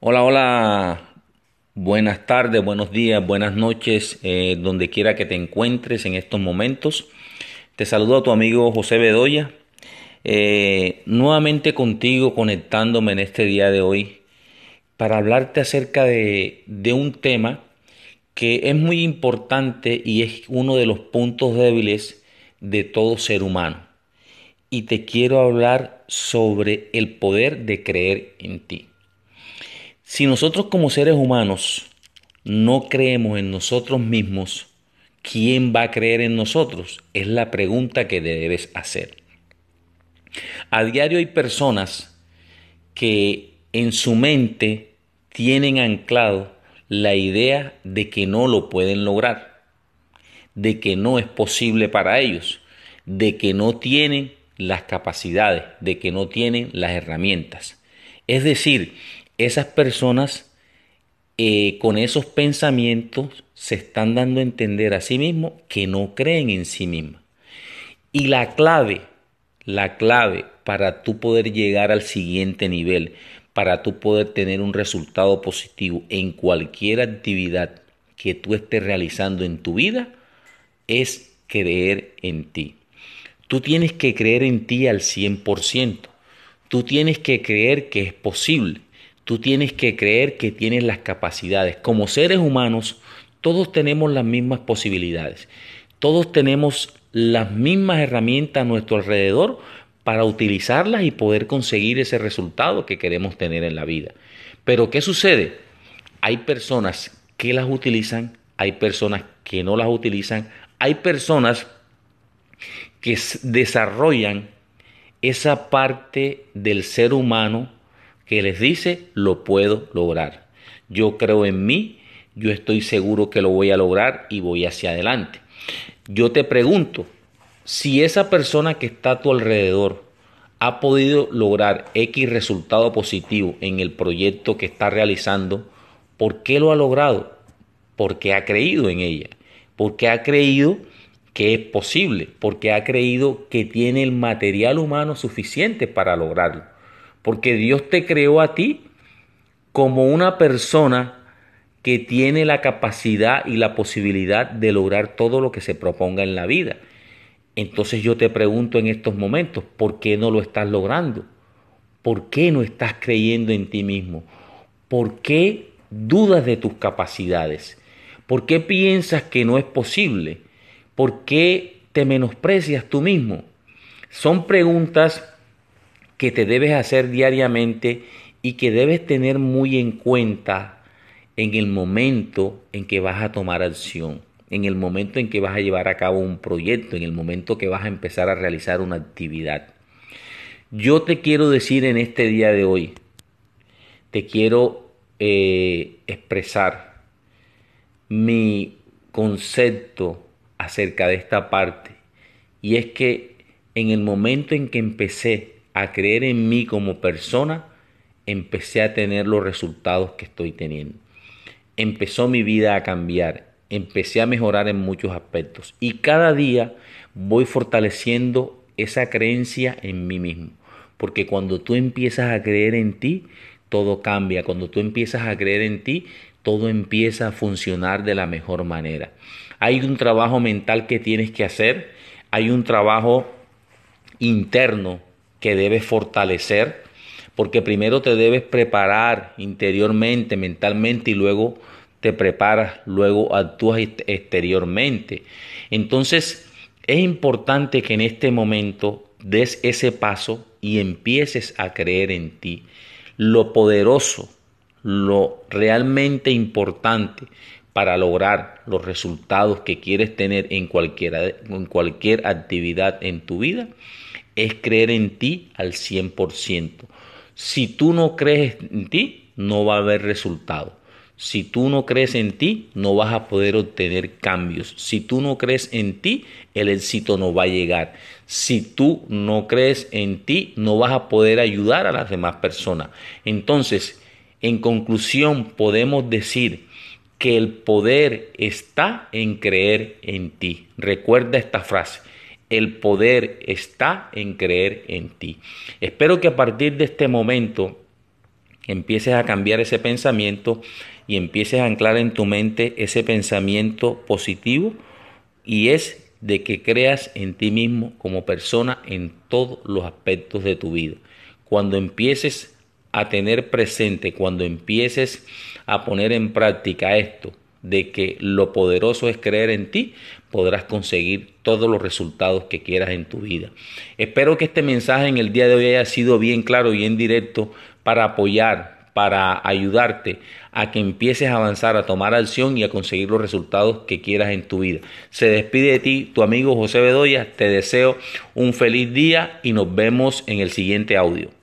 Hola, hola, buenas tardes, buenos días, buenas noches, eh, donde quiera que te encuentres en estos momentos. Te saludo a tu amigo José Bedoya, eh, nuevamente contigo conectándome en este día de hoy para hablarte acerca de, de un tema que es muy importante y es uno de los puntos débiles de todo ser humano. Y te quiero hablar sobre el poder de creer en ti. Si nosotros como seres humanos no creemos en nosotros mismos, ¿quién va a creer en nosotros? Es la pregunta que debes hacer. A diario hay personas que en su mente tienen anclado la idea de que no lo pueden lograr, de que no es posible para ellos, de que no tienen las capacidades, de que no tienen las herramientas. Es decir, esas personas eh, con esos pensamientos se están dando a entender a sí mismos que no creen en sí mismos. Y la clave, la clave para tú poder llegar al siguiente nivel, para tú poder tener un resultado positivo en cualquier actividad que tú estés realizando en tu vida, es creer en ti. Tú tienes que creer en ti al 100%. Tú tienes que creer que es posible. Tú tienes que creer que tienes las capacidades. Como seres humanos, todos tenemos las mismas posibilidades. Todos tenemos las mismas herramientas a nuestro alrededor para utilizarlas y poder conseguir ese resultado que queremos tener en la vida. Pero ¿qué sucede? Hay personas que las utilizan, hay personas que no las utilizan, hay personas que desarrollan esa parte del ser humano que les dice, lo puedo lograr. Yo creo en mí, yo estoy seguro que lo voy a lograr y voy hacia adelante. Yo te pregunto, si esa persona que está a tu alrededor ha podido lograr X resultado positivo en el proyecto que está realizando, ¿por qué lo ha logrado? Porque ha creído en ella, porque ha creído que es posible, porque ha creído que tiene el material humano suficiente para lograrlo porque Dios te creó a ti como una persona que tiene la capacidad y la posibilidad de lograr todo lo que se proponga en la vida. Entonces yo te pregunto en estos momentos, ¿por qué no lo estás logrando? ¿Por qué no estás creyendo en ti mismo? ¿Por qué dudas de tus capacidades? ¿Por qué piensas que no es posible? ¿Por qué te menosprecias tú mismo? Son preguntas que te debes hacer diariamente y que debes tener muy en cuenta en el momento en que vas a tomar acción, en el momento en que vas a llevar a cabo un proyecto, en el momento que vas a empezar a realizar una actividad. Yo te quiero decir en este día de hoy, te quiero eh, expresar mi concepto acerca de esta parte y es que en el momento en que empecé a creer en mí como persona, empecé a tener los resultados que estoy teniendo. Empezó mi vida a cambiar, empecé a mejorar en muchos aspectos y cada día voy fortaleciendo esa creencia en mí mismo. Porque cuando tú empiezas a creer en ti, todo cambia. Cuando tú empiezas a creer en ti, todo empieza a funcionar de la mejor manera. Hay un trabajo mental que tienes que hacer, hay un trabajo interno que debes fortalecer, porque primero te debes preparar interiormente, mentalmente, y luego te preparas, luego actúas exteriormente. Entonces, es importante que en este momento des ese paso y empieces a creer en ti. Lo poderoso, lo realmente importante para lograr los resultados que quieres tener en en cualquier actividad en tu vida es creer en ti al 100%. Si tú no crees en ti, no va a haber resultado. Si tú no crees en ti, no vas a poder obtener cambios. Si tú no crees en ti, el éxito no va a llegar. Si tú no crees en ti, no vas a poder ayudar a las demás personas. Entonces, en conclusión, podemos decir que el poder está en creer en ti. Recuerda esta frase. El poder está en creer en ti. Espero que a partir de este momento empieces a cambiar ese pensamiento y empieces a anclar en tu mente ese pensamiento positivo y es de que creas en ti mismo como persona en todos los aspectos de tu vida. Cuando empieces a tener presente, cuando empieces a poner en práctica esto, de que lo poderoso es creer en ti, podrás conseguir todos los resultados que quieras en tu vida. Espero que este mensaje en el día de hoy haya sido bien claro bien directo para apoyar, para ayudarte a que empieces a avanzar, a tomar acción y a conseguir los resultados que quieras en tu vida. Se despide de ti tu amigo José Bedoya, te deseo un feliz día y nos vemos en el siguiente audio.